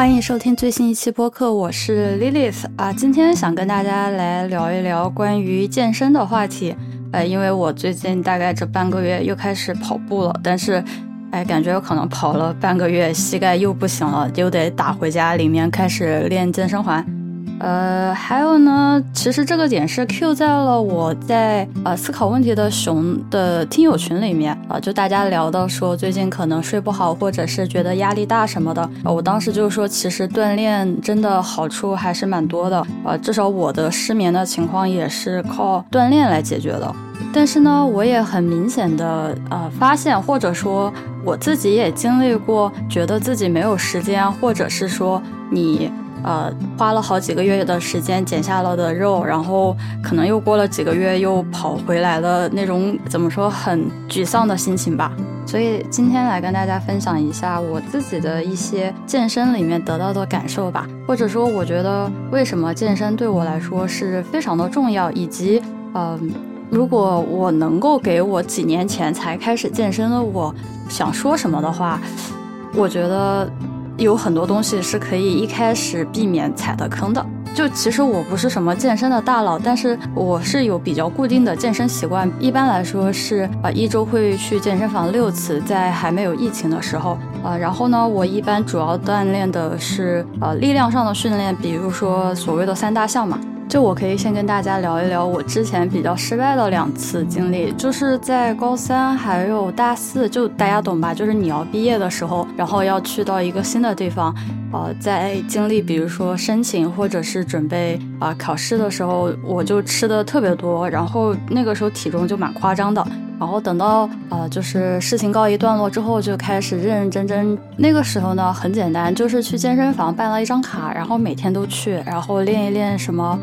欢迎收听最新一期播客，我是 Lilith 啊，今天想跟大家来聊一聊关于健身的话题。呃，因为我最近大概这半个月又开始跑步了，但是，哎，感觉有可能跑了半个月，膝盖又不行了，又得打回家里面开始练健身环。呃，还有呢，其实这个点是 Q 在了我在呃思考问题的熊的听友群里面啊，就大家聊到说最近可能睡不好，或者是觉得压力大什么的，我当时就说其实锻炼真的好处还是蛮多的啊，至少我的失眠的情况也是靠锻炼来解决的。但是呢，我也很明显的呃发现，或者说我自己也经历过，觉得自己没有时间，或者是说你。呃，花了好几个月的时间减下了的肉，然后可能又过了几个月又跑回来了，那种怎么说很沮丧的心情吧。所以今天来跟大家分享一下我自己的一些健身里面得到的感受吧，或者说我觉得为什么健身对我来说是非常的重要，以及嗯，如果我能够给我几年前才开始健身的我想说什么的话，我觉得。有很多东西是可以一开始避免踩的坑的。就其实我不是什么健身的大佬，但是我是有比较固定的健身习惯。一般来说是呃一周会去健身房六次，在还没有疫情的时候啊。然后呢，我一般主要锻炼的是呃力量上的训练，比如说所谓的三大项嘛。就我可以先跟大家聊一聊我之前比较失败的两次经历，就是在高三还有大四，就大家懂吧？就是你要毕业的时候，然后要去到一个新的地方，呃，在经历比如说申请或者是准备啊考试的时候，我就吃的特别多，然后那个时候体重就蛮夸张的。然后等到呃就是事情告一段落之后，就开始认认真真。那个时候呢，很简单，就是去健身房办了一张卡，然后每天都去，然后练一练什么。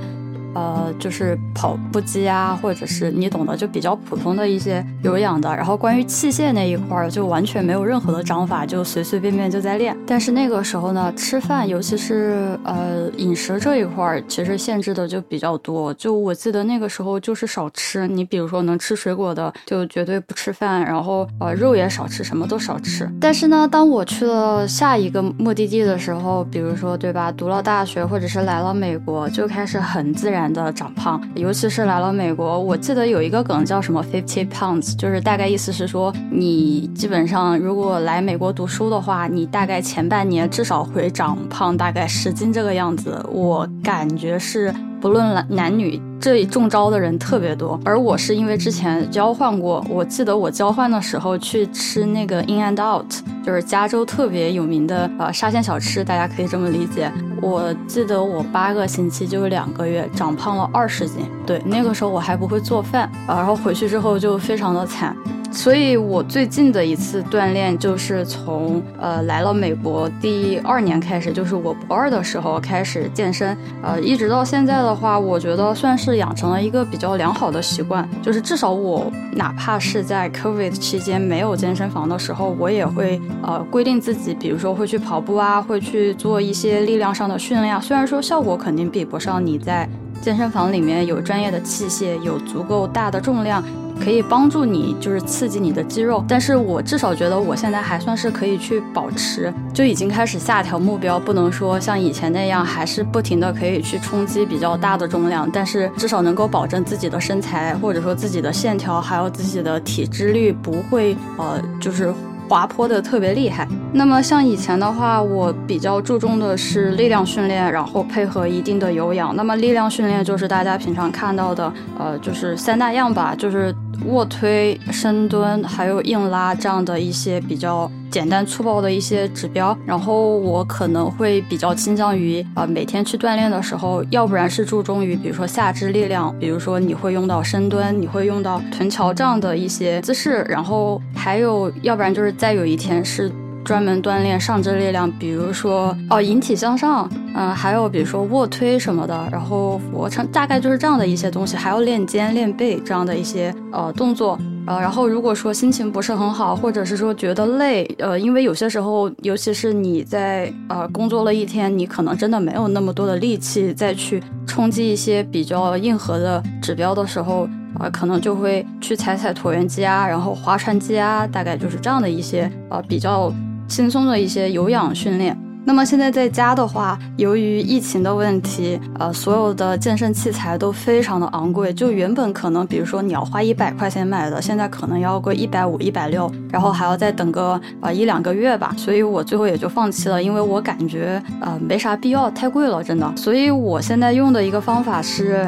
呃，就是跑步机啊，或者是你懂的，就比较普通的一些有氧的。然后关于器械那一块儿，就完全没有任何的章法，就随随便便就在练。但是那个时候呢，吃饭，尤其是呃饮食这一块儿，其实限制的就比较多。就我记得那个时候就是少吃，你比如说能吃水果的，就绝对不吃饭。然后呃肉也少吃，什么都少吃。但是呢，当我去了下一个目的地的时候，比如说对吧，读了大学，或者是来了美国，就开始很自然。的长胖，尤其是来了美国，我记得有一个梗叫什么 fifty pounds，就是大概意思是说，你基本上如果来美国读书的话，你大概前半年至少会长胖大概十斤这个样子。我感觉是。不论男男女，这里中招的人特别多。而我是因为之前交换过，我记得我交换的时候去吃那个 In and Out，就是加州特别有名的呃沙县小吃，大家可以这么理解。我记得我八个星期就是两个月长胖了二十斤，对，那个时候我还不会做饭，然后回去之后就非常的惨。所以，我最近的一次锻炼就是从呃来了美国第二年开始，就是我博二的时候开始健身，呃，一直到现在的话，我觉得算是养成了一个比较良好的习惯，就是至少我哪怕是在 COVID 期间没有健身房的时候，我也会呃规定自己，比如说会去跑步啊，会去做一些力量上的训练，虽然说效果肯定比不上你在健身房里面有专业的器械，有足够大的重量。可以帮助你，就是刺激你的肌肉，但是我至少觉得我现在还算是可以去保持，就已经开始下调目标，不能说像以前那样，还是不停的可以去冲击比较大的重量，但是至少能够保证自己的身材，或者说自己的线条，还有自己的体脂率不会，呃，就是。滑坡的特别厉害。那么像以前的话，我比较注重的是力量训练，然后配合一定的有氧。那么力量训练就是大家平常看到的，呃，就是三大样吧，就是卧推、深蹲，还有硬拉这样的一些比较简单粗暴的一些指标。然后我可能会比较倾向于，啊，每天去锻炼的时候，要不然是注重于，比如说下肢力量，比如说你会用到深蹲，你会用到臀桥这样的一些姿势，然后还有，要不然就是。再有一天是专门锻炼上肢力量，比如说哦引体向上，嗯，还有比如说卧推什么的，然后俯卧撑，大概就是这样的一些东西，还要练肩练背这样的一些呃动作，呃，然后如果说心情不是很好，或者是说觉得累，呃，因为有些时候，尤其是你在呃工作了一天，你可能真的没有那么多的力气再去冲击一些比较硬核的指标的时候。啊，可能就会去踩踩椭圆机啊，然后划船机啊，大概就是这样的一些呃比较轻松的一些有氧训练。那么现在在家的话，由于疫情的问题，呃，所有的健身器材都非常的昂贵。就原本可能，比如说你要花一百块钱买的，现在可能要贵一百五、一百六，然后还要再等个呃一两个月吧。所以我最后也就放弃了，因为我感觉呃没啥必要，太贵了，真的。所以我现在用的一个方法是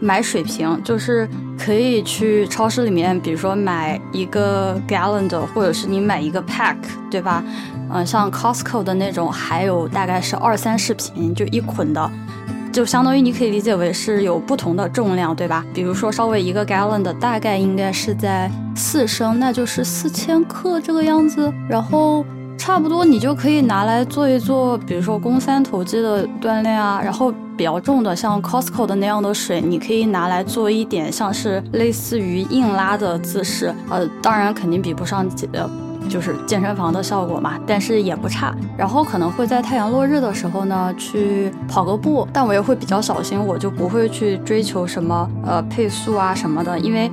买水瓶，就是可以去超市里面，比如说买一个 gallon 的，或者是你买一个 pack，对吧？嗯，像 Costco 的那种，还有大概是二三十瓶，就一捆的，就相当于你可以理解为是有不同的重量，对吧？比如说稍微一个 gallon 的，大概应该是在四升，那就是四千克这个样子。然后差不多你就可以拿来做一做，比如说肱三头肌的锻炼啊。然后比较重的，像 Costco 的那样的水，你可以拿来做一点像是类似于硬拉的姿势。呃，当然肯定比不上呃。就是健身房的效果嘛，但是也不差。然后可能会在太阳落日的时候呢，去跑个步，但我也会比较小心，我就不会去追求什么呃配速啊什么的，因为。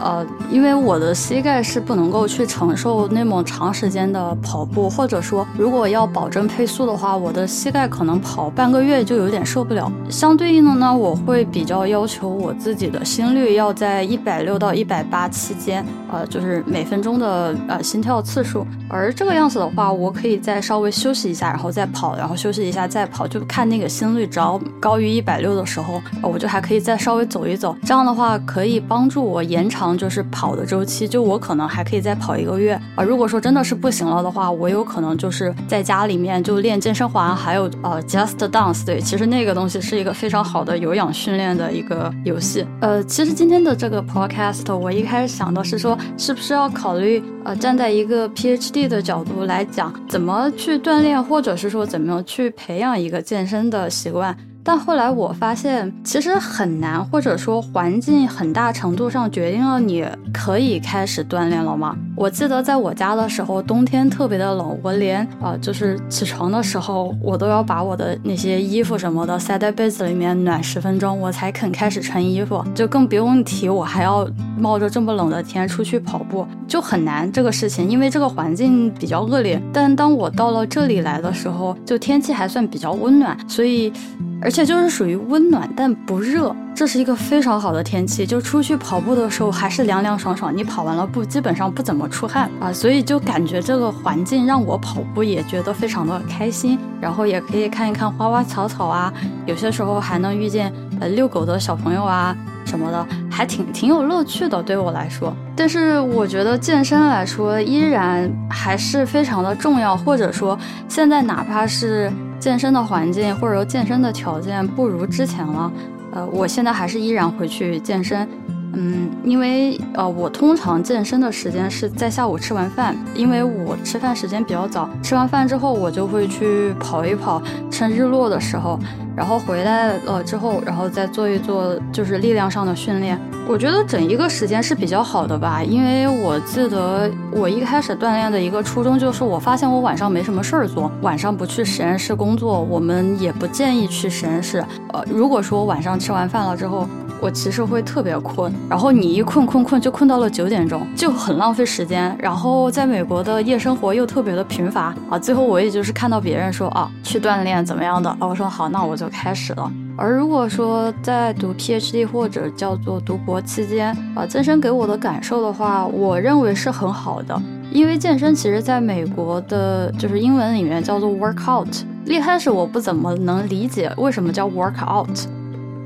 呃，因为我的膝盖是不能够去承受那么长时间的跑步，或者说，如果要保证配速的话，我的膝盖可能跑半个月就有点受不了。相对应的呢，我会比较要求我自己的心率要在一百六到一百八期间，呃，就是每分钟的呃心跳次次数。而这个样子的话，我可以再稍微休息一下，然后再跑，然后休息一下再跑，就看那个心率只要高于一百六的时候，我就还可以再稍微走一走。这样的话可以帮助我延长。就是跑的周期，就我可能还可以再跑一个月啊。如果说真的是不行了的话，我有可能就是在家里面就练健身环，还有呃 Just Dance。对，其实那个东西是一个非常好的有氧训练的一个游戏。呃，其实今天的这个 Podcast，我一开始想的是说，是不是要考虑呃站在一个 PhD 的角度来讲，怎么去锻炼，或者是说怎么去培养一个健身的习惯。但后来我发现，其实很难，或者说环境很大程度上决定了你可以开始锻炼了吗？我记得在我家的时候，冬天特别的冷，我连啊，就是起床的时候，我都要把我的那些衣服什么的塞在被子里面暖十分钟，我才肯开始穿衣服。就更不用提我还要冒着这么冷的天出去跑步，就很难这个事情，因为这个环境比较恶劣。但当我到了这里来的时候，就天气还算比较温暖，所以。而且就是属于温暖但不热，这是一个非常好的天气。就出去跑步的时候还是凉凉爽爽，你跑完了步基本上不怎么出汗啊，所以就感觉这个环境让我跑步也觉得非常的开心。然后也可以看一看花花草草啊，有些时候还能遇见呃遛狗的小朋友啊什么的，还挺挺有乐趣的对我来说。但是我觉得健身来说依然还是非常的重要，或者说现在哪怕是。健身的环境或者说健身的条件不如之前了，呃，我现在还是依然会去健身，嗯，因为呃，我通常健身的时间是在下午吃完饭，因为我吃饭时间比较早，吃完饭之后我就会去跑一跑，趁日落的时候。然后回来了之后，然后再做一做就是力量上的训练。我觉得整一个时间是比较好的吧，因为我记得我一开始锻炼的一个初衷就是，我发现我晚上没什么事儿做，晚上不去实验室工作，我们也不建议去实验室。呃，如果说晚上吃完饭了之后。我其实会特别困，然后你一困困困就困到了九点钟，就很浪费时间。然后在美国的夜生活又特别的贫乏啊，最后我也就是看到别人说啊去锻炼怎么样的啊，我说好，那我就开始了。而如果说在读 PhD 或者叫做读博期间啊，健身给我的感受的话，我认为是很好的，因为健身其实在美国的就是英文里面叫做 workout。一开始我不怎么能理解为什么叫 workout。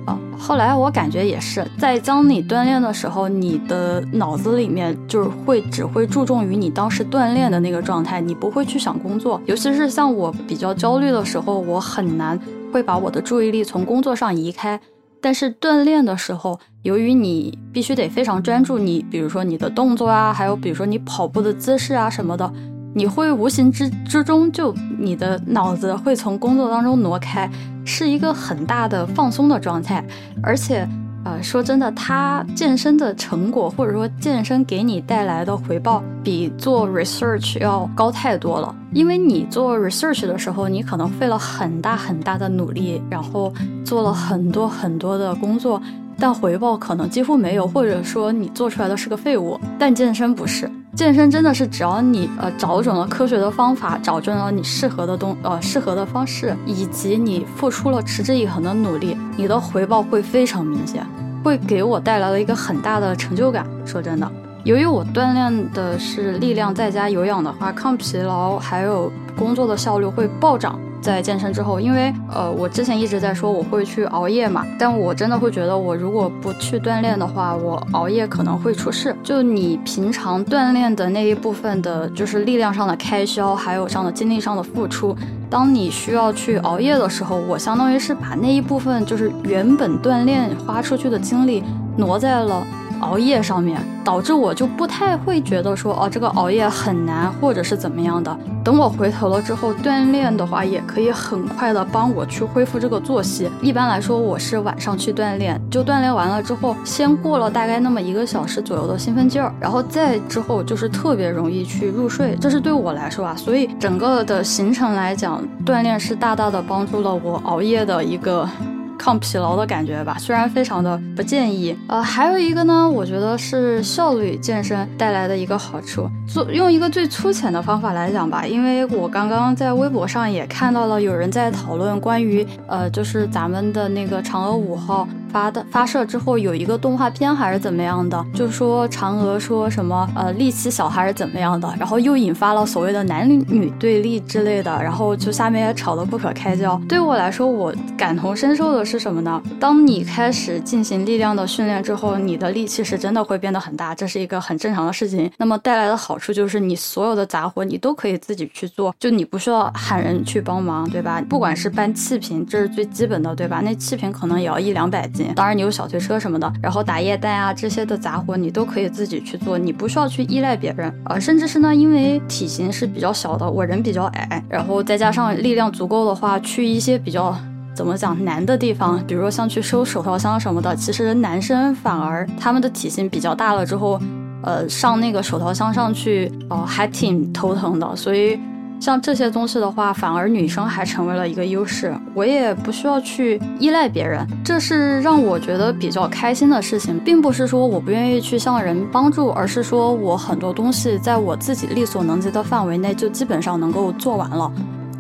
啊，后来我感觉也是，在当你锻炼的时候，你的脑子里面就是会只会注重于你当时锻炼的那个状态，你不会去想工作。尤其是像我比较焦虑的时候，我很难会把我的注意力从工作上移开。但是锻炼的时候，由于你必须得非常专注，你比如说你的动作啊，还有比如说你跑步的姿势啊什么的。你会无形之之中就你的脑子会从工作当中挪开，是一个很大的放松的状态。而且，呃，说真的，他健身的成果或者说健身给你带来的回报，比做 research 要高太多了。因为你做 research 的时候，你可能费了很大很大的努力，然后做了很多很多的工作，但回报可能几乎没有，或者说你做出来的是个废物。但健身不是。健身真的是只要你呃找准了科学的方法，找准了你适合的东呃适合的方式，以及你付出了持之以恒的努力，你的回报会非常明显，会给我带来了一个很大的成就感。说真的，由于我锻炼的是力量再加有氧的话，抗疲劳还有工作的效率会暴涨。在健身之后，因为呃，我之前一直在说我会去熬夜嘛，但我真的会觉得，我如果不去锻炼的话，我熬夜可能会出事。就你平常锻炼的那一部分的，就是力量上的开销，还有上的精力上的付出，当你需要去熬夜的时候，我相当于是把那一部分就是原本锻炼花出去的精力挪在了。熬夜上面导致我就不太会觉得说哦这个熬夜很难或者是怎么样的。等我回头了之后锻炼的话，也可以很快的帮我去恢复这个作息。一般来说我是晚上去锻炼，就锻炼完了之后，先过了大概那么一个小时左右的兴奋劲儿，然后再之后就是特别容易去入睡。这是对我来说啊，所以整个的行程来讲，锻炼是大大的帮助了我熬夜的一个。抗疲劳的感觉吧，虽然非常的不建议。呃，还有一个呢，我觉得是效率健身带来的一个好处。做用一个最粗浅的方法来讲吧，因为我刚刚在微博上也看到了有人在讨论关于呃，就是咱们的那个嫦娥五号。发的发射之后有一个动画片还是怎么样的，就说嫦娥说什么呃力气小还是怎么样的，然后又引发了所谓的男女对立之类的，然后就下面也吵得不可开交。对我来说，我感同身受的是什么呢？当你开始进行力量的训练之后，你的力气是真的会变得很大，这是一个很正常的事情。那么带来的好处就是你所有的杂活你都可以自己去做，就你不需要喊人去帮忙，对吧？不管是搬气瓶，这是最基本的，对吧？那气瓶可能也要一两百斤。当然，你有小推车什么的，然后打液氮啊这些的杂活，你都可以自己去做，你不需要去依赖别人啊。甚至是呢，因为体型是比较小的，我人比较矮，然后再加上力量足够的话，去一些比较怎么讲难的地方，比如说像去收手套箱什么的，其实男生反而他们的体型比较大了之后，呃，上那个手套箱上去，哦，还挺头疼的，所以。像这些东西的话，反而女生还成为了一个优势，我也不需要去依赖别人，这是让我觉得比较开心的事情，并不是说我不愿意去向人帮助，而是说我很多东西在我自己力所能及的范围内就基本上能够做完了。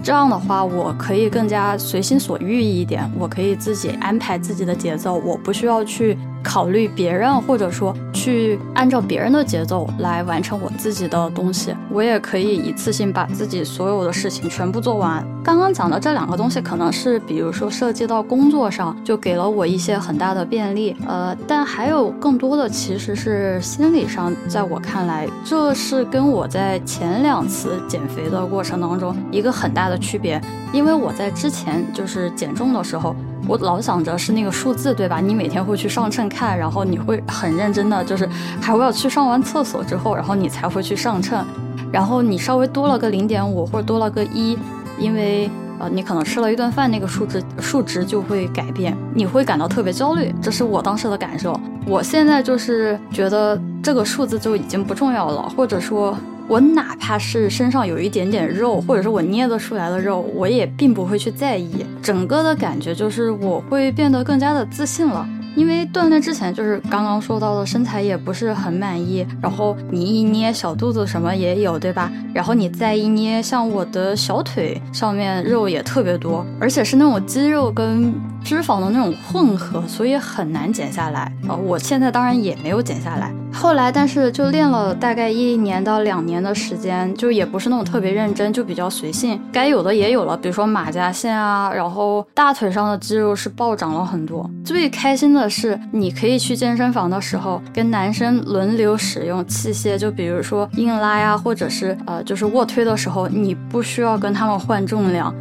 这样的话，我可以更加随心所欲一点，我可以自己安排自己的节奏，我不需要去考虑别人，或者说去按照别人的节奏来完成我自己的东西。我也可以一次性把自己所有的事情全部做完。刚刚讲的这两个东西，可能是比如说涉及到工作上，就给了我一些很大的便利。呃，但还有更多的其实是心理上，在我看来，这是跟我在前两次减肥的过程当中一个很大的。区别，因为我在之前就是减重的时候，我老想着是那个数字，对吧？你每天会去上秤看，然后你会很认真的，就是还会要去上完厕所之后，然后你才会去上秤，然后你稍微多了个零点五或者多了个一，因为呃你可能吃了一顿饭，那个数值数值就会改变，你会感到特别焦虑，这是我当时的感受。我现在就是觉得这个数字就已经不重要了，或者说。我哪怕是身上有一点点肉，或者是我捏得出来的肉，我也并不会去在意。整个的感觉就是我会变得更加的自信了。因为锻炼之前就是刚刚说到的身材也不是很满意，然后你一捏小肚子什么也有，对吧？然后你再一捏，像我的小腿上面肉也特别多，而且是那种肌肉跟脂肪的那种混合，所以很难减下来。呃，我现在当然也没有减下来。后来，但是就练了大概一年到两年的时间，就也不是那种特别认真，就比较随性，该有的也有了，比如说马甲线啊，然后大腿上的肌肉是暴涨了很多。最开心的是，你可以去健身房的时候跟男生轮流使用器械，就比如说硬拉呀，或者是呃，就是卧推的时候，你不需要跟他们换重量。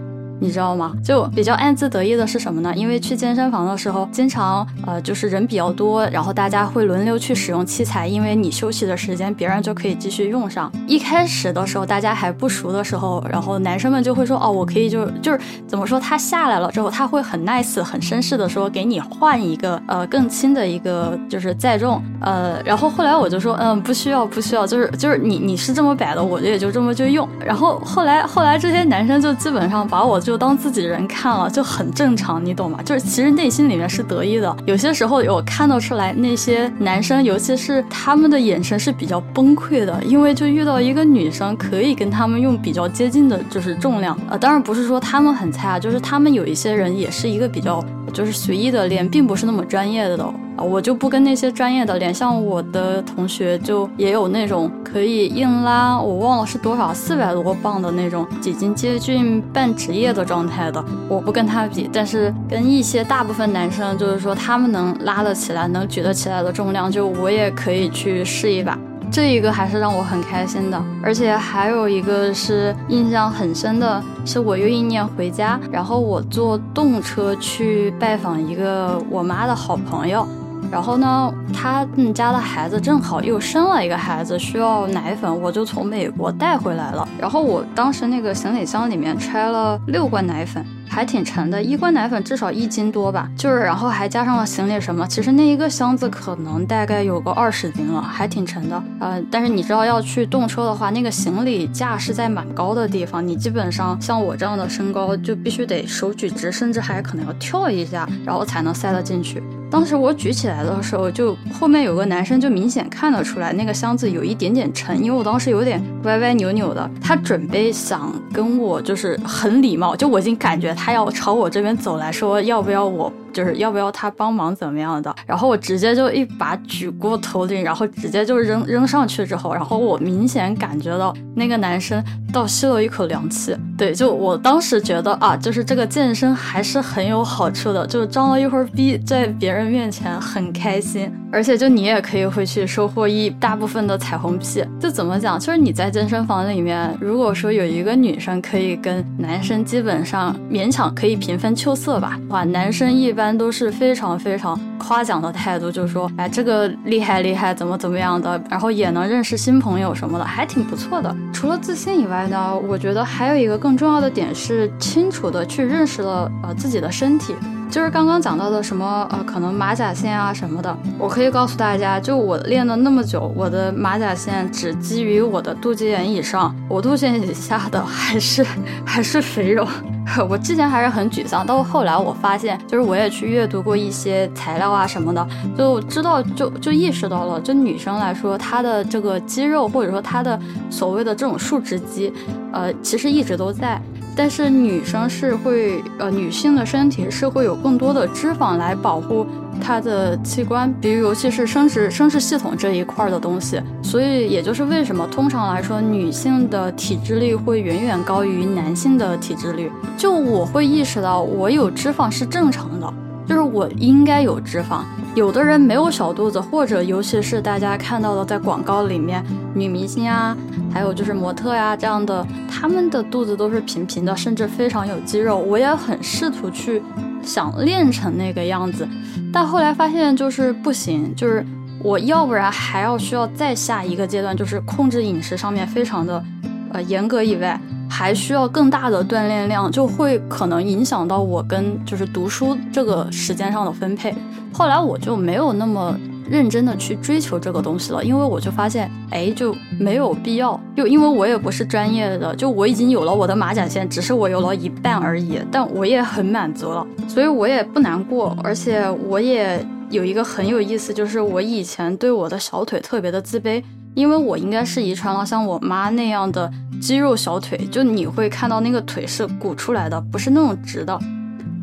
你知道吗？就比较暗自得意的是什么呢？因为去健身房的时候，经常呃就是人比较多，然后大家会轮流去使用器材，因为你休息的时间，别人就可以继续用上。一开始的时候，大家还不熟的时候，然后男生们就会说，哦，我可以就就是怎么说，他下来了之后，他会很 nice、很绅士的说，给你换一个呃更轻的一个就是载重。呃，然后后来我就说，嗯，不需要，不需要，就是就是你你是这么摆的，我就也就这么就用。然后后来后来这些男生就基本上把我就就当自己人看了，就很正常，你懂吗？就是其实内心里面是得意的。有些时候我看得出来，那些男生，尤其是他们的眼神是比较崩溃的，因为就遇到一个女生可以跟他们用比较接近的，就是重量。呃，当然不是说他们很菜啊，就是他们有一些人也是一个比较就是随意的练，并不是那么专业的的。我就不跟那些专业的连，像我的同学就也有那种可以硬拉，我忘了是多少，四百多磅的那种，已经接近半职业的状态的。我不跟他比，但是跟一些大部分男生，就是说他们能拉得起来、能举得起来的重量，就我也可以去试一把。这一个还是让我很开心的，而且还有一个是印象很深的，是我有一年回家，然后我坐动车去拜访一个我妈的好朋友。然后呢，他们家的孩子正好又生了一个孩子，需要奶粉，我就从美国带回来了。然后我当时那个行李箱里面揣了六罐奶粉。还挺沉的，一罐奶粉至少一斤多吧，就是然后还加上了行李什么，其实那一个箱子可能大概有个二十斤了，还挺沉的。呃，但是你知道要去动车的话，那个行李架是在蛮高的地方，你基本上像我这样的身高就必须得手举直，甚至还可能要跳一下，然后才能塞得进去。当时我举起来的时候，就后面有个男生就明显看得出来那个箱子有一点点沉，因为我当时有点歪歪扭扭的，他准备想跟我就是很礼貌，就我已经感觉。他要朝我这边走来说，要不要我？就是要不要他帮忙怎么样的？然后我直接就一把举过头顶，然后直接就扔扔上去之后，然后我明显感觉到那个男生倒吸了一口凉气。对，就我当时觉得啊，就是这个健身还是很有好处的，就装了一会儿逼，在别人面前很开心，而且就你也可以回去收获一大部分的彩虹屁。就怎么讲？就是你在健身房里面，如果说有一个女生可以跟男生基本上勉强可以平分秋色吧，哇，男生一般。一般都是非常非常夸奖的态度，就是说，哎，这个厉害厉害，怎么怎么样的，然后也能认识新朋友什么的，还挺不错的。除了自信以外呢，我觉得还有一个更重要的点是清楚的去认识了呃自己的身体。就是刚刚讲到的什么呃，可能马甲线啊什么的，我可以告诉大家，就我练了那么久，我的马甲线只基于我的肚脐眼以上，我肚脐眼以下的还是 还是肥肉。我之前还是很沮丧，到后来我发现，就是我也去阅读过一些材料啊什么的，就知道就就意识到了，就女生来说，她的这个肌肉或者说她的所谓的这种竖直肌，呃，其实一直都在。但是女生是会，呃，女性的身体是会有更多的脂肪来保护她的器官，比如尤其是生殖生殖系统这一块的东西。所以也就是为什么通常来说，女性的体脂率会远远高于男性的体脂率。就我会意识到，我有脂肪是正常的，就是我应该有脂肪。有的人没有小肚子，或者尤其是大家看到的在广告里面女明星啊，还有就是模特呀这样的，他们的肚子都是平平的，甚至非常有肌肉。我也很试图去想练成那个样子，但后来发现就是不行，就是我要不然还要需要再下一个阶段，就是控制饮食上面非常的呃严格以外。还需要更大的锻炼量，就会可能影响到我跟就是读书这个时间上的分配。后来我就没有那么认真的去追求这个东西了，因为我就发现，哎，就没有必要。就因为我也不是专业的，就我已经有了我的马甲线，只是我有了一半而已，但我也很满足了，所以我也不难过。而且我也有一个很有意思，就是我以前对我的小腿特别的自卑。因为我应该是遗传了像我妈那样的肌肉小腿，就你会看到那个腿是鼓出来的，不是那种直的。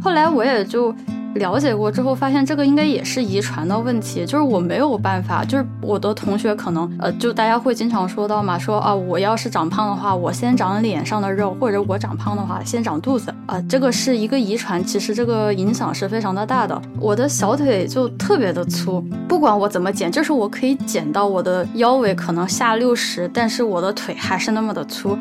后来我也就。了解过之后，发现这个应该也是遗传的问题，就是我没有办法，就是我的同学可能，呃，就大家会经常说到嘛，说啊，我要是长胖的话，我先长脸上的肉，或者我长胖的话，先长肚子，啊，这个是一个遗传，其实这个影响是非常的大的。我的小腿就特别的粗，不管我怎么减，就是我可以减到我的腰围可能下六十，但是我的腿还是那么的粗。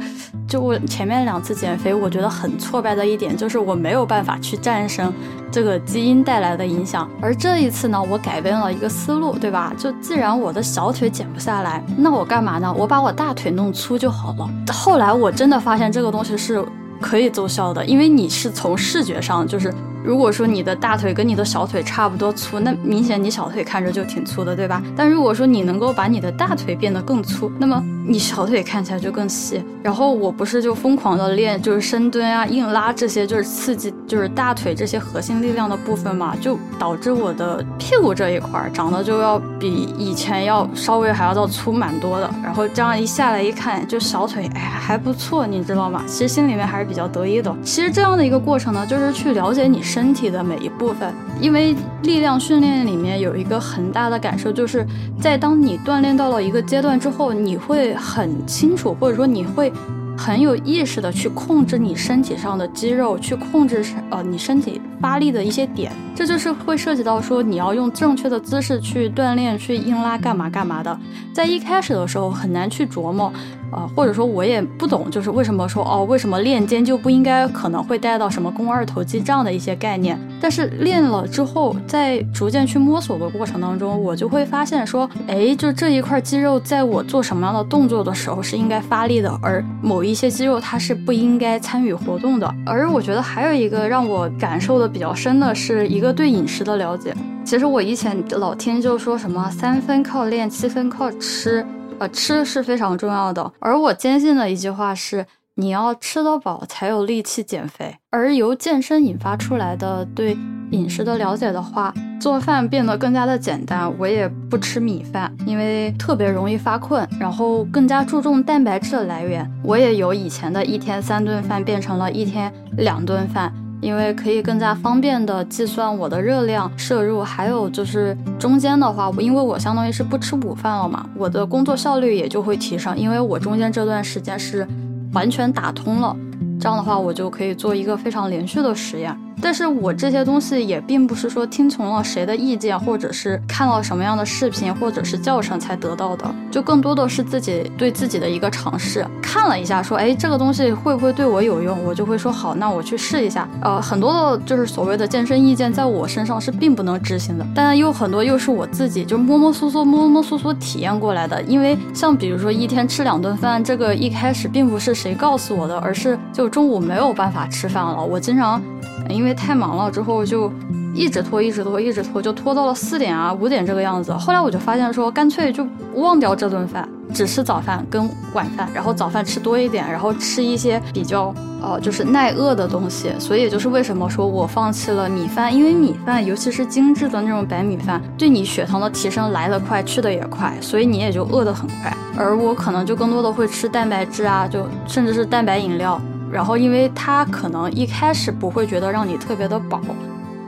就我前面两次减肥，我觉得很挫败的一点就是我没有办法去战胜这个。基因带来的影响，而这一次呢，我改变了一个思路，对吧？就既然我的小腿减不下来，那我干嘛呢？我把我大腿弄粗就好了。后来我真的发现这个东西是可以奏效的，因为你是从视觉上就是。如果说你的大腿跟你的小腿差不多粗，那明显你小腿看着就挺粗的，对吧？但如果说你能够把你的大腿变得更粗，那么你小腿看起来就更细。然后我不是就疯狂的练，就是深蹲啊、硬拉这些，就是刺激就是大腿这些核心力量的部分嘛，就导致我的屁股这一块长得就要比以前要稍微还要到粗蛮多的。然后这样一下来一看，就小腿哎还不错，你知道吗？其实心里面还是比较得意的。其实这样的一个过程呢，就是去了解你身体的每一部分，因为力量训练里面有一个很大的感受，就是在当你锻炼到了一个阶段之后，你会很清楚，或者说你会很有意识的去控制你身体上的肌肉，去控制呃你身体发力的一些点，这就是会涉及到说你要用正确的姿势去锻炼，去硬拉干嘛干嘛的，在一开始的时候很难去琢磨。啊，或者说我也不懂，就是为什么说哦，为什么练肩就不应该可能会带到什么肱二头肌这样的一些概念？但是练了之后，在逐渐去摸索的过程当中，我就会发现说，哎，就这一块肌肉，在我做什么样的动作的时候是应该发力的，而某一些肌肉它是不应该参与活动的。而我觉得还有一个让我感受的比较深的是一个对饮食的了解。其实我以前老听就说什么三分靠练，七分靠吃。呃，吃是非常重要的，而我坚信的一句话是，你要吃得饱才有力气减肥。而由健身引发出来的对饮食的了解的话，做饭变得更加的简单。我也不吃米饭，因为特别容易发困，然后更加注重蛋白质的来源。我也由以前的一天三顿饭变成了一天两顿饭。因为可以更加方便的计算我的热量摄入，还有就是中间的话，因为我相当于是不吃午饭了嘛，我的工作效率也就会提升，因为我中间这段时间是完全打通了，这样的话我就可以做一个非常连续的实验。但是我这些东西也并不是说听从了谁的意见，或者是看了什么样的视频或者是教程才得到的，就更多的是自己对自己的一个尝试。看了一下，说，哎，这个东西会不会对我有用？我就会说好，那我去试一下。呃，很多的就是所谓的健身意见，在我身上是并不能执行的，但又很多又是我自己就摸摸索索、摸摸索索体验过来的。因为像比如说一天吃两顿饭，这个一开始并不是谁告诉我的，而是就中午没有办法吃饭了，我经常。因为太忙了，之后就一直拖，一直拖，一直拖，就拖到了四点啊、五点这个样子。后来我就发现说，干脆就忘掉这顿饭，只吃早饭跟晚饭，然后早饭吃多一点，然后吃一些比较呃就是耐饿的东西。所以就是为什么说我放弃了米饭，因为米饭，尤其是精致的那种白米饭，对你血糖的提升来得快，去的也快，所以你也就饿得很快。而我可能就更多的会吃蛋白质啊，就甚至是蛋白饮料。然后，因为它可能一开始不会觉得让你特别的饱，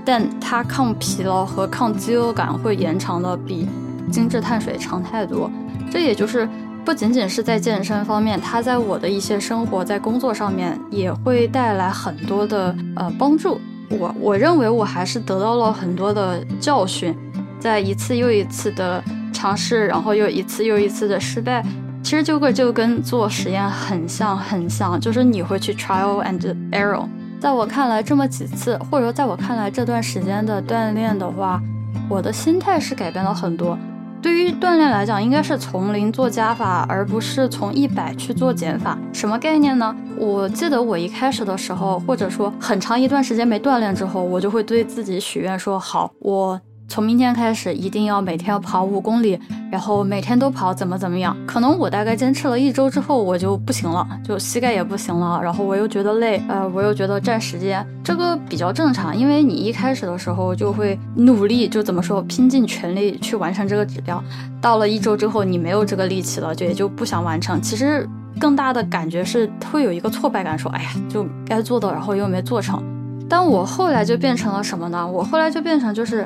但它抗疲劳和抗饥饿感会延长的比精致碳水长太多。这也就是不仅仅是在健身方面，它在我的一些生活、在工作上面也会带来很多的呃帮助。我我认为我还是得到了很多的教训，在一次又一次的尝试，然后又一次又一次的失败。其实这个就跟做实验很像，很像，就是你会去 trial and error。在我看来，这么几次，或者说在我看来这段时间的锻炼的话，我的心态是改变了很多。对于锻炼来讲，应该是从零做加法，而不是从一百去做减法。什么概念呢？我记得我一开始的时候，或者说很长一段时间没锻炼之后，我就会对自己许愿说：好，我。从明天开始，一定要每天要跑五公里，然后每天都跑，怎么怎么样？可能我大概坚持了一周之后，我就不行了，就膝盖也不行了，然后我又觉得累，呃，我又觉得占时间，这个比较正常，因为你一开始的时候就会努力，就怎么说，拼尽全力去完成这个指标，到了一周之后，你没有这个力气了，就也就不想完成。其实更大的感觉是会有一个挫败感，说，哎呀，就该做的，然后又没做成。但我后来就变成了什么呢？我后来就变成就是。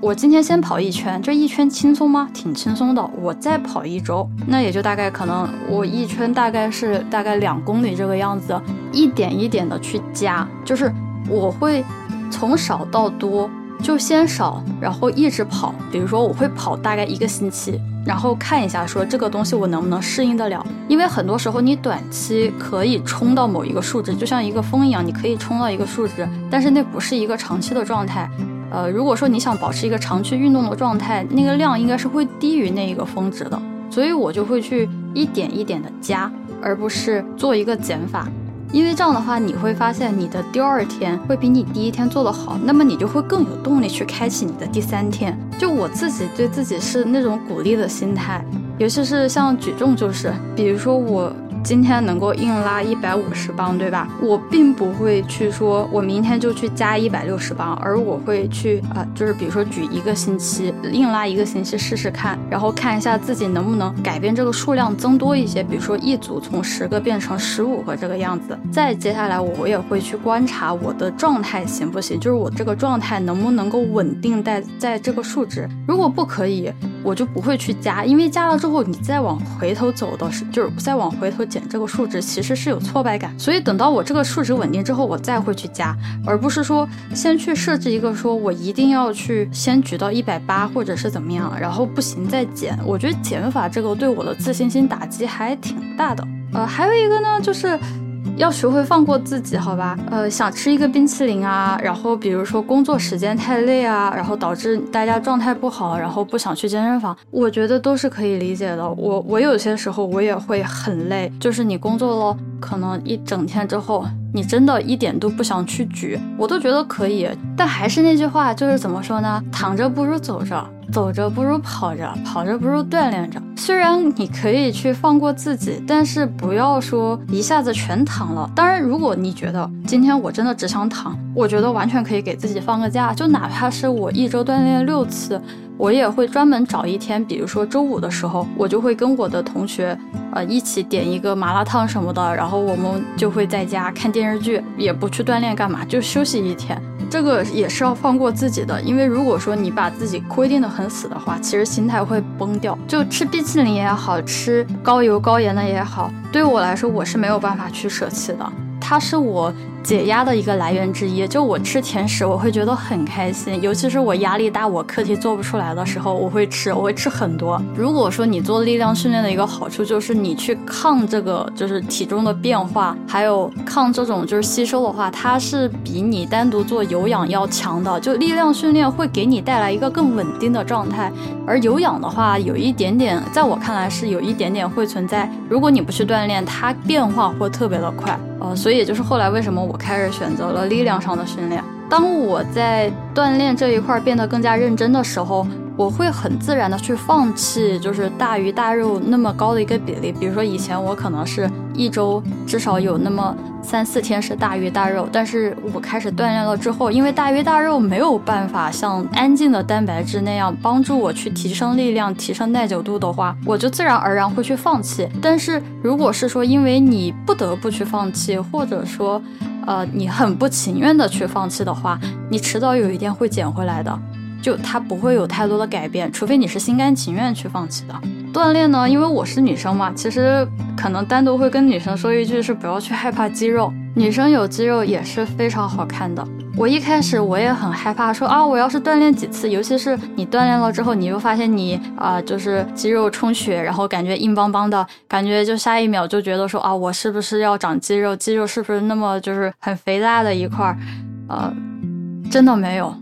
我今天先跑一圈，这一圈轻松吗？挺轻松的。我再跑一周，那也就大概可能我一圈大概是大概两公里这个样子，一点一点的去加，就是我会从少到多，就先少，然后一直跑。比如说我会跑大概一个星期，然后看一下说这个东西我能不能适应得了。因为很多时候你短期可以冲到某一个数值，就像一个风一样，你可以冲到一个数值，但是那不是一个长期的状态。呃，如果说你想保持一个长期运动的状态，那个量应该是会低于那一个峰值的，所以我就会去一点一点的加，而不是做一个减法。因为这样的话，你会发现你的第二天会比你第一天做得好，那么你就会更有动力去开启你的第三天。就我自己对自己是那种鼓励的心态，尤其是像举重，就是比如说我。今天能够硬拉一百五十磅，对吧？我并不会去说，我明天就去加一百六十磅，而我会去啊，就是比如说举一个星期，硬拉一个星期试试看，然后看一下自己能不能改变这个数量增多一些，比如说一组从十个变成十五个这个样子。再接下来，我也会去观察我的状态行不行，就是我这个状态能不能够稳定在在这个数值。如果不可以，我就不会去加，因为加了之后，你再往回头走的是，就是再往回头。减这个数值其实是有挫败感，所以等到我这个数值稳定之后，我再会去加，而不是说先去设置一个说我一定要去先举到一百八或者是怎么样，然后不行再减。我觉得减法这个对我的自信心打击还挺大的。呃，还有一个呢，就是。要学会放过自己，好吧？呃，想吃一个冰淇淋啊，然后比如说工作时间太累啊，然后导致大家状态不好，然后不想去健身房，我觉得都是可以理解的。我我有些时候我也会很累，就是你工作了可能一整天之后，你真的一点都不想去举，我都觉得可以。但还是那句话，就是怎么说呢？躺着不如走着。走着不如跑着，跑着不如锻炼着。虽然你可以去放过自己，但是不要说一下子全躺了。当然，如果你觉得今天我真的只想躺，我觉得完全可以给自己放个假，就哪怕是我一周锻炼六次，我也会专门找一天，比如说周五的时候，我就会跟我的同学，呃，一起点一个麻辣烫什么的，然后我们就会在家看电视剧，也不去锻炼干嘛，就休息一天。这个也是要放过自己的，因为如果说你把自己规定的很死的话，其实心态会崩掉。就吃冰淇淋也好吃高油高盐的也好，对我来说我是没有办法去舍弃的，它是我。解压的一个来源之一，就我吃甜食，我会觉得很开心。尤其是我压力大，我课题做不出来的时候，我会吃，我会吃很多。如果说你做力量训练的一个好处，就是你去抗这个就是体重的变化，还有抗这种就是吸收的话，它是比你单独做有氧要强的。就力量训练会给你带来一个更稳定的状态，而有氧的话，有一点点，在我看来是有一点点会存在。如果你不去锻炼，它变化会特别的快。呃，所以也就是后来为什么我我开始选择了力量上的训练。当我在锻炼这一块变得更加认真的时候。我会很自然的去放弃，就是大鱼大肉那么高的一个比例。比如说以前我可能是一周至少有那么三四天是大鱼大肉，但是我开始锻炼了之后，因为大鱼大肉没有办法像安静的蛋白质那样帮助我去提升力量、提升耐久度的话，我就自然而然会去放弃。但是如果是说因为你不得不去放弃，或者说，呃，你很不情愿的去放弃的话，你迟早有一天会捡回来的。就它不会有太多的改变，除非你是心甘情愿去放弃的。锻炼呢，因为我是女生嘛，其实可能单独会跟女生说一句是不要去害怕肌肉，女生有肌肉也是非常好看的。我一开始我也很害怕，说啊，我要是锻炼几次，尤其是你锻炼了之后，你又发现你啊，就是肌肉充血，然后感觉硬邦邦的，感觉就下一秒就觉得说啊，我是不是要长肌肉？肌肉是不是那么就是很肥大的一块儿？呃，真的没有。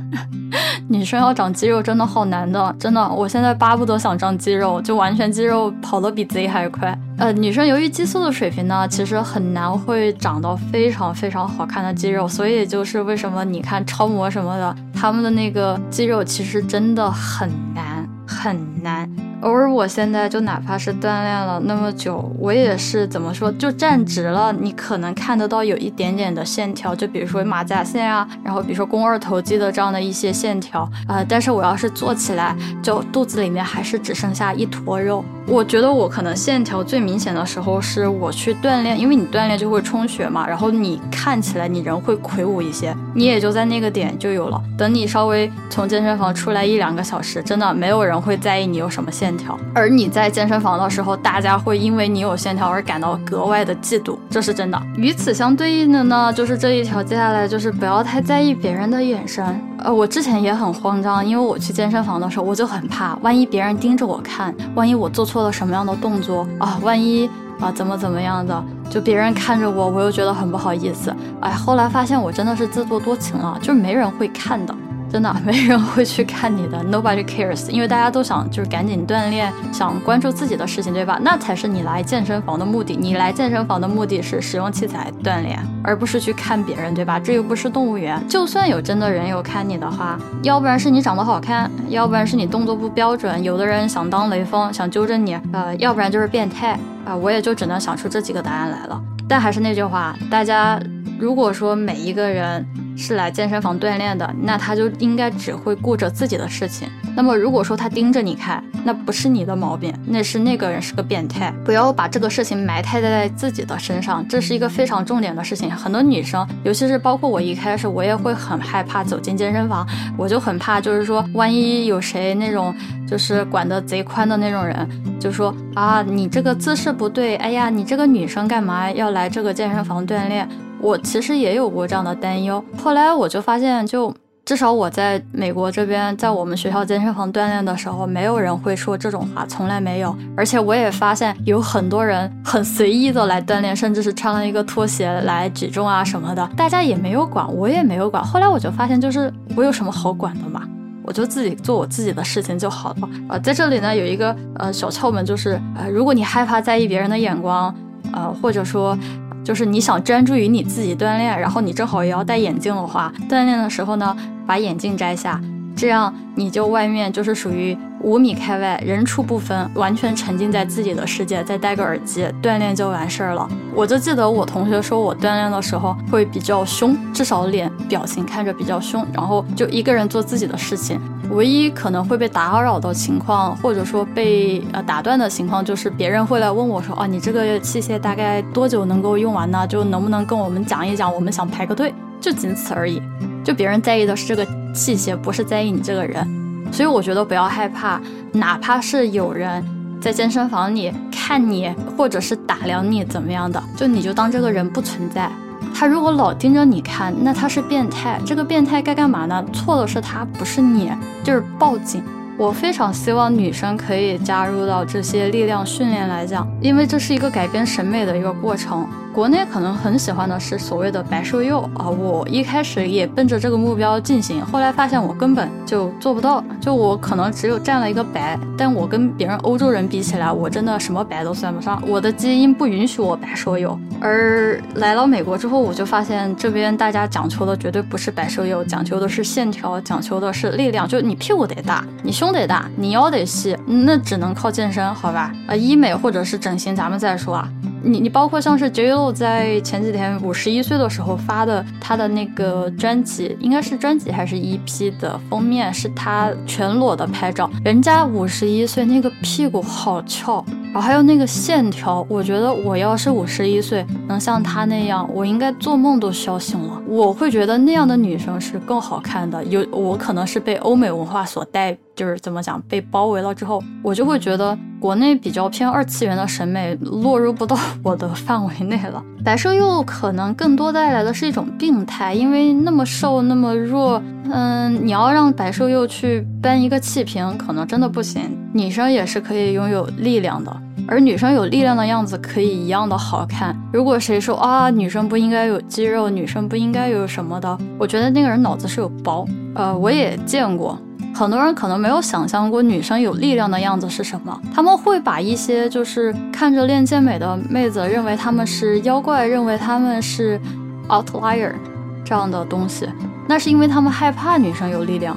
女生要长肌肉真的好难的，真的，我现在巴不得想长肌肉，就完全肌肉跑得比贼还快。呃，女生由于激素的水平呢，其实很难会长到非常非常好看的肌肉，所以就是为什么你看超模什么的，他们的那个肌肉其实真的很难很难。偶尔，我现在就哪怕是锻炼了那么久，我也是怎么说，就站直了，你可能看得到有一点点的线条，就比如说马甲线啊，然后比如说肱二头肌的这样的一些线条啊。但是我要是坐起来，就肚子里面还是只剩下一坨肉。我觉得我可能线条最明显的时候是我去锻炼，因为你锻炼就会充血嘛，然后你看起来你人会魁梧一些，你也就在那个点就有了。等你稍微从健身房出来一两个小时，真的没有人会在意你有什么线。条，而你在健身房的时候，大家会因为你有线条而感到格外的嫉妒，这是真的。与此相对应的呢，就是这一条，接下来就是不要太在意别人的眼神。呃，我之前也很慌张，因为我去健身房的时候，我就很怕，万一别人盯着我看，万一我做错了什么样的动作啊，万一啊怎么怎么样的，就别人看着我，我又觉得很不好意思。哎，后来发现我真的是自作多情了，就是没人会看的。真的没人会去看你的，Nobody cares，因为大家都想就是赶紧锻炼，想关注自己的事情，对吧？那才是你来健身房的目的。你来健身房的目的是使用器材锻炼，而不是去看别人，对吧？这又不是动物园。就算有真的人有看你的话，要不然是你长得好看，要不然是你动作不标准，有的人想当雷锋，想纠正你，呃，要不然就是变态啊。我也就只能想出这几个答案来了。但还是那句话，大家如果说每一个人。是来健身房锻炼的，那他就应该只会顾着自己的事情。那么如果说他盯着你看，那不是你的毛病，那是那个人是个变态。不要把这个事情埋汰在自己的身上，这是一个非常重点的事情。很多女生，尤其是包括我一开始，我也会很害怕走进健身房，我就很怕，就是说万一有谁那种就是管得贼宽的那种人，就说啊你这个姿势不对，哎呀你这个女生干嘛要来这个健身房锻炼？我其实也有过这样的担忧，后来我就发现，就至少我在美国这边，在我们学校健身房锻炼的时候，没有人会说这种话，从来没有。而且我也发现有很多人很随意的来锻炼，甚至是穿了一个拖鞋来举重啊什么的，大家也没有管，我也没有管。后来我就发现，就是我有什么好管的嘛，我就自己做我自己的事情就好了。呃，在这里呢，有一个呃小窍门，就是呃，如果你害怕在意别人的眼光，呃，或者说。就是你想专注于你自己锻炼，然后你正好也要戴眼镜的话，锻炼的时候呢，把眼镜摘下，这样你就外面就是属于五米开外，人畜不分，完全沉浸在自己的世界，再戴个耳机锻炼就完事儿了。我就记得我同学说我锻炼的时候会比较凶，至少脸表情看着比较凶，然后就一个人做自己的事情。唯一可能会被打扰的情况，或者说被呃打断的情况，就是别人会来问我说：“哦，你这个器械大概多久能够用完呢？就能不能跟我们讲一讲？我们想排个队，就仅此而已。就别人在意的是这个器械，不是在意你这个人。所以我觉得不要害怕，哪怕是有人在健身房里看你，或者是打量你怎么样的，就你就当这个人不存在。”他如果老盯着你看，那他是变态。这个变态该干嘛呢？错的是他，不是你，就是报警。我非常希望女生可以加入到这些力量训练来讲，因为这是一个改变审美的一个过程。国内可能很喜欢的是所谓的白瘦幼啊，我一开始也奔着这个目标进行，后来发现我根本就做不到，就我可能只有占了一个白，但我跟别人欧洲人比起来，我真的什么白都算不上，我的基因不允许我白瘦幼。而来到美国之后，我就发现这边大家讲求的绝对不是白瘦幼，讲求的是线条，讲求的是力量，就你屁股得大，你胸得大，你腰得细，那只能靠健身，好吧？啊，医美或者是整形，咱们再说啊。你你包括像是 J Lo 在前几天五十一岁的时候发的他的那个专辑，应该是专辑还是 EP 的封面，是他全裸的拍照。人家五十一岁那个屁股好翘，然后还有那个线条，我觉得我要是五十一岁能像他那样，我应该做梦都笑醒了。我会觉得那样的女生是更好看的。有我可能是被欧美文化所带。就是怎么讲，被包围了之后，我就会觉得国内比较偏二次元的审美落入不到 我的范围内了。白瘦幼可能更多带来的是一种病态，因为那么瘦那么弱，嗯，你要让白瘦幼去搬一个气瓶，可能真的不行。女生也是可以拥有力量的，而女生有力量的样子可以一样的好看。如果谁说啊，女生不应该有肌肉，女生不应该有什么的，我觉得那个人脑子是有包。呃，我也见过。很多人可能没有想象过女生有力量的样子是什么，他们会把一些就是看着练健美的妹子认为他们是妖怪，认为他们是 outlier 这样的东西，那是因为他们害怕女生有力量，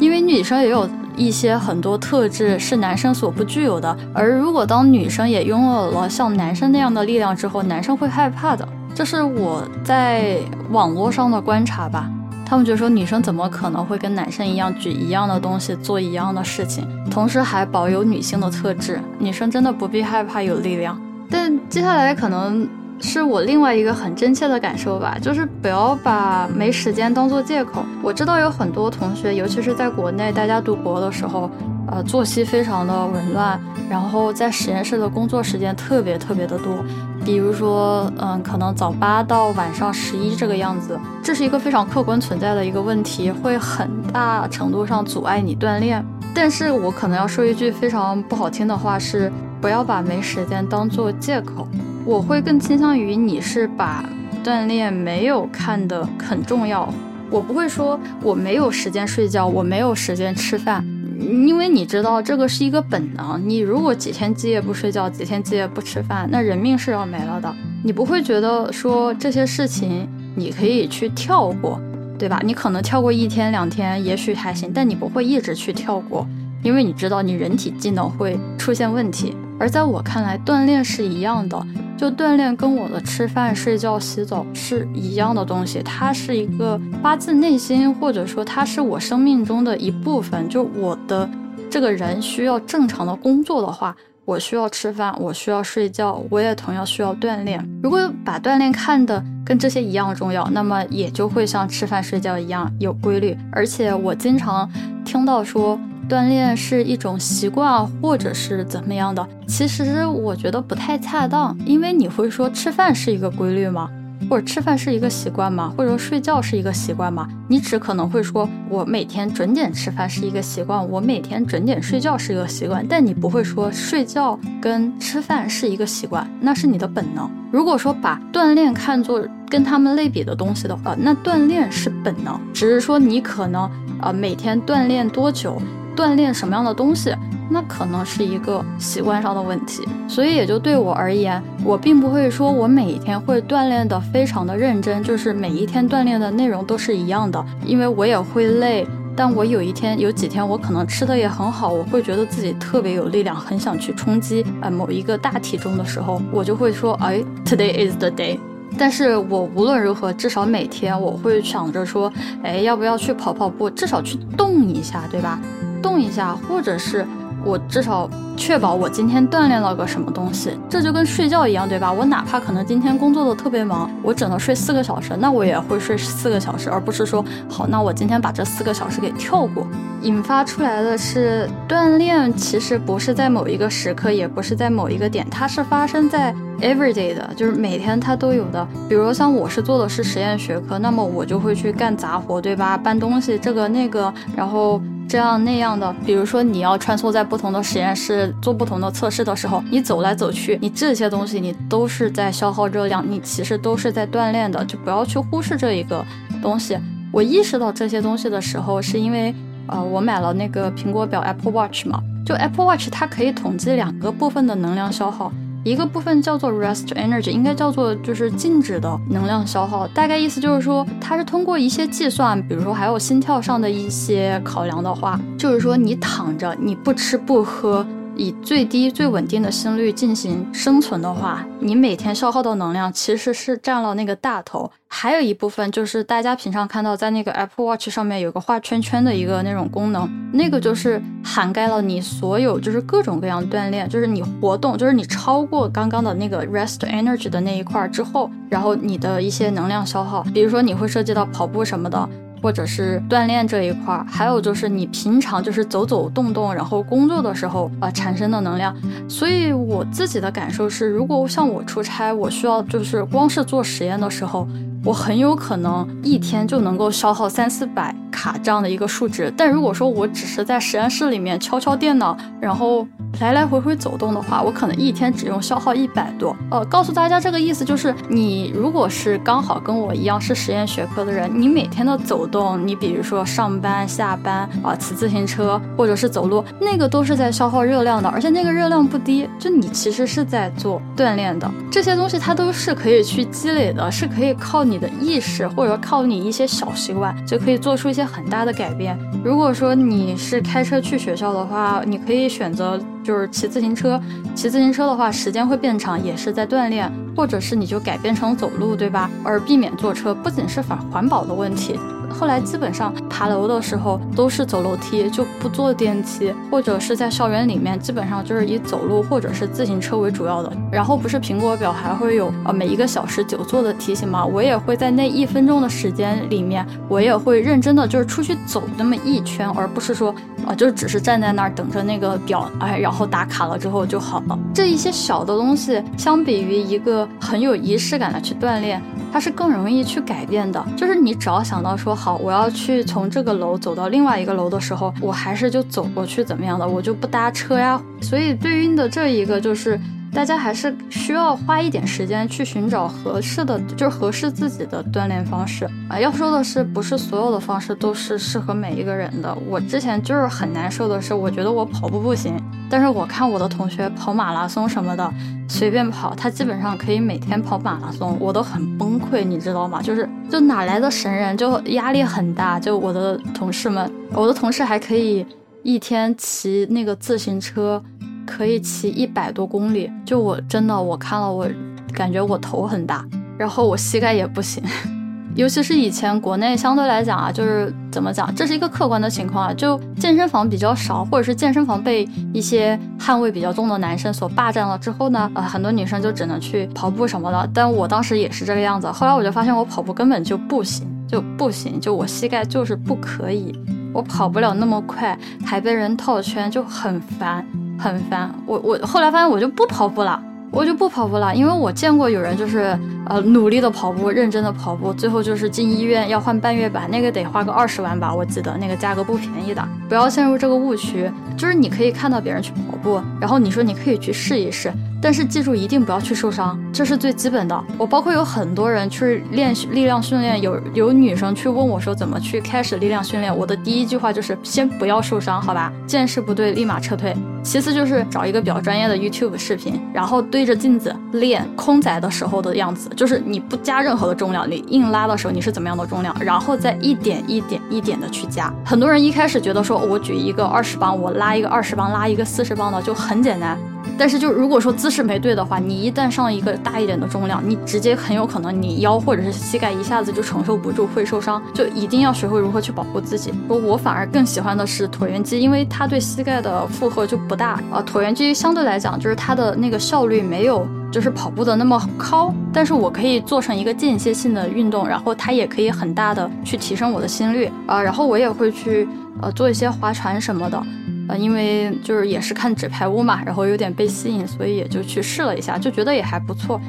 因为女生也有一些很多特质是男生所不具有的，而如果当女生也拥有了像男生那样的力量之后，男生会害怕的，这是我在网络上的观察吧。他们就说女生怎么可能会跟男生一样举一样的东西做一样的事情，同时还保有女性的特质。女生真的不必害怕有力量。但接下来可能是我另外一个很真切的感受吧，就是不要把没时间当做借口。我知道有很多同学，尤其是在国内，大家读博的时候。呃，作息非常的紊乱，然后在实验室的工作时间特别特别的多，比如说，嗯，可能早八到晚上十一这个样子，这是一个非常客观存在的一个问题，会很大程度上阻碍你锻炼。但是我可能要说一句非常不好听的话，是不要把没时间当做借口。我会更倾向于你是把锻炼没有看得很重要。我不会说我没有时间睡觉，我没有时间吃饭，因为你知道这个是一个本能。你如果几天几夜不睡觉，几天几夜不吃饭，那人命是要没了的。你不会觉得说这些事情你可以去跳过，对吧？你可能跳过一天两天，也许还行，但你不会一直去跳过，因为你知道你人体机能会出现问题。而在我看来，锻炼是一样的。就锻炼跟我的吃饭、睡觉、洗澡是一样的东西，它是一个发自内心，或者说它是我生命中的一部分。就我的这个人需要正常的工作的话，我需要吃饭，我需要睡觉，我也同样需要锻炼。如果把锻炼看的跟这些一样重要，那么也就会像吃饭、睡觉一样有规律。而且我经常听到说。锻炼是一种习惯，或者是怎么样的？其实我觉得不太恰当，因为你会说吃饭是一个规律吗？或者吃饭是一个习惯吗？或者说睡觉是一个习惯吗？你只可能会说，我每天准点吃饭是一个习惯，我每天准点睡觉是一个习惯，但你不会说睡觉跟吃饭是一个习惯，那是你的本能。如果说把锻炼看作跟他们类比的东西的话，那锻炼是本能，只是说你可能啊每天锻炼多久。锻炼什么样的东西，那可能是一个习惯上的问题。所以也就对我而言，我并不会说我每一天会锻炼的非常的认真，就是每一天锻炼的内容都是一样的。因为我也会累，但我有一天有几天我可能吃的也很好，我会觉得自己特别有力量，很想去冲击呃某一个大体重的时候，我就会说，哎，Today is the day。但是我无论如何，至少每天我会想着说，哎，要不要去跑跑步，至少去动一下，对吧？动一下，或者是我至少确保我今天锻炼了个什么东西，这就跟睡觉一样，对吧？我哪怕可能今天工作的特别忙，我只能睡四个小时，那我也会睡四个小时，而不是说好，那我今天把这四个小时给跳过。引发出来的是锻炼，其实不是在某一个时刻，也不是在某一个点，它是发生在 every day 的，就是每天它都有的。比如像我是做的是实验学科，那么我就会去干杂活，对吧？搬东西，这个那个，然后。这样那样的，比如说你要穿梭在不同的实验室做不同的测试的时候，你走来走去，你这些东西你都是在消耗热量，你其实都是在锻炼的，就不要去忽视这一个东西。我意识到这些东西的时候，是因为呃，我买了那个苹果表 Apple Watch 嘛，就 Apple Watch 它可以统计两个部分的能量消耗。一个部分叫做 rest energy，应该叫做就是静止的能量消耗。大概意思就是说，它是通过一些计算，比如说还有心跳上的一些考量的话，就是说你躺着，你不吃不喝。以最低最稳定的心率进行生存的话，你每天消耗的能量其实是占了那个大头。还有一部分就是大家平常看到在那个 Apple Watch 上面有个画圈圈的一个那种功能，那个就是涵盖了你所有就是各种各样锻炼，就是你活动，就是你超过刚刚的那个 rest energy 的那一块之后，然后你的一些能量消耗，比如说你会涉及到跑步什么的。或者是锻炼这一块儿，还有就是你平常就是走走动动，然后工作的时候啊产生的能量。所以我自己的感受是，如果像我出差，我需要就是光是做实验的时候。我很有可能一天就能够消耗三四百卡这样的一个数值，但如果说我只是在实验室里面敲敲电脑，然后来来回回走动的话，我可能一天只用消耗一百多。呃，告诉大家这个意思就是，你如果是刚好跟我一样是实验学科的人，你每天的走动，你比如说上班、下班啊，骑自行车或者是走路，那个都是在消耗热量的，而且那个热量不低，就你其实是在做锻炼的。这些东西它都是可以去积累的，是可以靠你。你的意识，或者说靠你一些小习惯，就可以做出一些很大的改变。如果说你是开车去学校的话，你可以选择就是骑自行车。骑自行车的话，时间会变长，也是在锻炼。或者是你就改变成走路，对吧？而避免坐车，不仅是反环保的问题。后来基本上爬楼的时候都是走楼梯，就不坐电梯，或者是在校园里面，基本上就是以走路或者是自行车为主要的。然后不是苹果表还会有呃每一个小时久坐的提醒吗？我也会在那一分钟的时间里面，我也会认真的就是出去走那么一圈，而不是说啊就只是站在那儿等着那个表，哎，然后打卡了之后就好了。这一些小的东西，相比于一个很有仪式感的去锻炼。它是更容易去改变的，就是你只要想到说好，我要去从这个楼走到另外一个楼的时候，我还是就走过去怎么样的，我就不搭车呀。所以对应的这一个就是大家还是需要花一点时间去寻找合适的，就是合适自己的锻炼方式啊。要说的是，不是所有的方式都是适合每一个人的。我之前就是很难受的是，我觉得我跑步不行，但是我看我的同学跑马拉松什么的，随便跑，他基本上可以每天跑马拉松，我都很崩溃，你知道吗？就是就哪来的神人，就压力很大。就我的同事们，我的同事还可以一天骑那个自行车。可以骑一百多公里，就我真的我看了，我感觉我头很大，然后我膝盖也不行，尤其是以前国内相对来讲啊，就是怎么讲，这是一个客观的情况啊，就健身房比较少，或者是健身房被一些汗味比较重的男生所霸占了之后呢，呃，很多女生就只能去跑步什么的。但我当时也是这个样子，后来我就发现我跑步根本就不行，就不行，就我膝盖就是不可以，我跑不了那么快，还被人套圈，就很烦。很烦，我我后来发现我就不跑步了，我就不跑步了，因为我见过有人就是呃努力的跑步，认真的跑步，最后就是进医院要换半月板，那个得花个二十万吧，我记得那个价格不便宜的，不要陷入这个误区，就是你可以看到别人去跑步，然后你说你可以去试一试。但是记住，一定不要去受伤，这是最基本的。我包括有很多人去练力量训练，有有女生去问我说怎么去开始力量训练，我的第一句话就是先不要受伤，好吧？见势不对，立马撤退。其次就是找一个比较专业的 YouTube 视频，然后对着镜子练空载的时候的样子，就是你不加任何的重量，你硬拉的时候你是怎么样的重量，然后再一点一点一点的去加。很多人一开始觉得说我举一个二十磅，我拉一个二十磅，拉一个四十磅的就很简单。但是，就如果说姿势没对的话，你一旦上一个大一点的重量，你直接很有可能你腰或者是膝盖一下子就承受不住，会受伤。就一定要学会如何去保护自己。我我反而更喜欢的是椭圆机，因为它对膝盖的负荷就不大啊。椭圆机相对来讲，就是它的那个效率没有就是跑步的那么高，但是我可以做成一个间歇性的运动，然后它也可以很大的去提升我的心率啊。然后我也会去呃做一些划船什么的。呃，因为就是也是看纸牌屋嘛，然后有点被吸引，所以也就去试了一下，就觉得也还不错。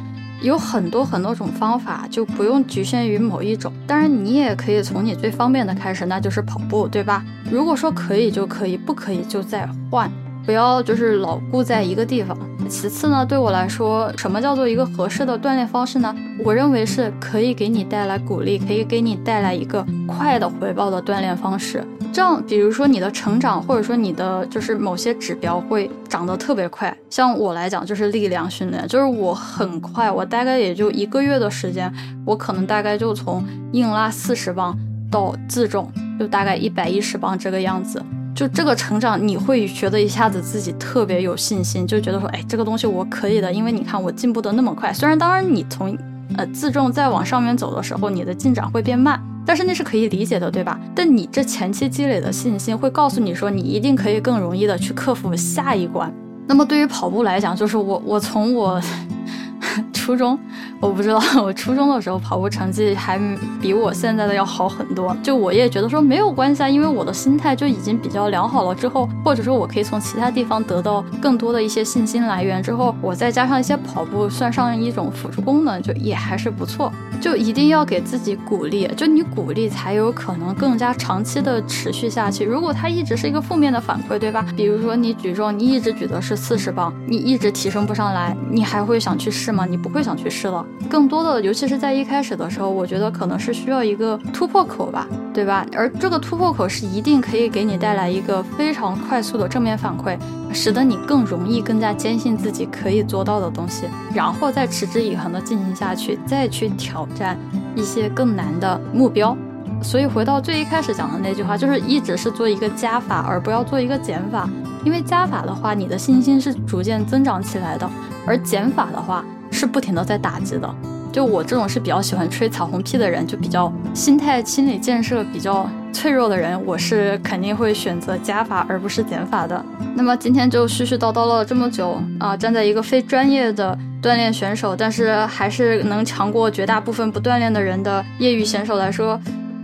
有很多很多种方法，就不用局限于某一种。当然，你也可以从你最方便的开始，那就是跑步，对吧？如果说可以就可以，不可以就再换。不要就是老固在一个地方。其次呢，对我来说，什么叫做一个合适的锻炼方式呢？我认为是可以给你带来鼓励，可以给你带来一个快的回报的锻炼方式。这样，比如说你的成长，或者说你的就是某些指标会长得特别快。像我来讲，就是力量训练，就是我很快，我大概也就一个月的时间，我可能大概就从硬拉四十磅到自重，就大概一百一十磅这个样子。就这个成长，你会觉得一下子自己特别有信心，就觉得说，哎，这个东西我可以的，因为你看我进步的那么快。虽然当然你从呃自重再往上面走的时候，你的进展会变慢，但是那是可以理解的，对吧？但你这前期积累的信心会告诉你说，你一定可以更容易的去克服下一关。那么对于跑步来讲，就是我我从我。初中，我不知道，我初中的时候跑步成绩还比我现在的要好很多。就我也觉得说没有关系啊，因为我的心态就已经比较良好了。之后，或者说我可以从其他地方得到更多的一些信心来源。之后，我再加上一些跑步，算上一种辅助功能，就也还是不错。就一定要给自己鼓励，就你鼓励才有可能更加长期的持续下去。如果它一直是一个负面的反馈，对吧？比如说你举重，你一直举的是四十磅，你一直提升不上来，你还会想去试吗？你不会想去试了。更多的，尤其是在一开始的时候，我觉得可能是需要一个突破口吧，对吧？而这个突破口是一定可以给你带来一个非常快速的正面反馈，使得你更容易、更加坚信自己可以做到的东西，然后再持之以恒的进行下去，再去挑。战一些更难的目标，所以回到最一开始讲的那句话，就是一直是做一个加法，而不要做一个减法。因为加法的话，你的信心是逐渐增长起来的；而减法的话，是不停的在打击的。就我这种是比较喜欢吹彩虹屁的人，就比较心态、心理建设比较脆弱的人，我是肯定会选择加法而不是减法的。那么今天就絮絮叨叨了这么久啊，站在一个非专业的锻炼选手，但是还是能强过绝大部分不锻炼的人的业余选手来说，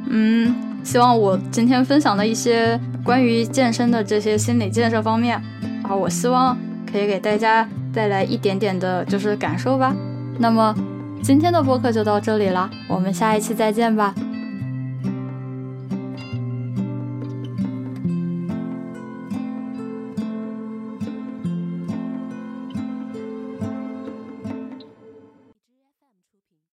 嗯，希望我今天分享的一些关于健身的这些心理建设方面啊，我希望可以给大家带来一点点的就是感受吧。那么。今天的播客就到这里了，我们下一期再见吧。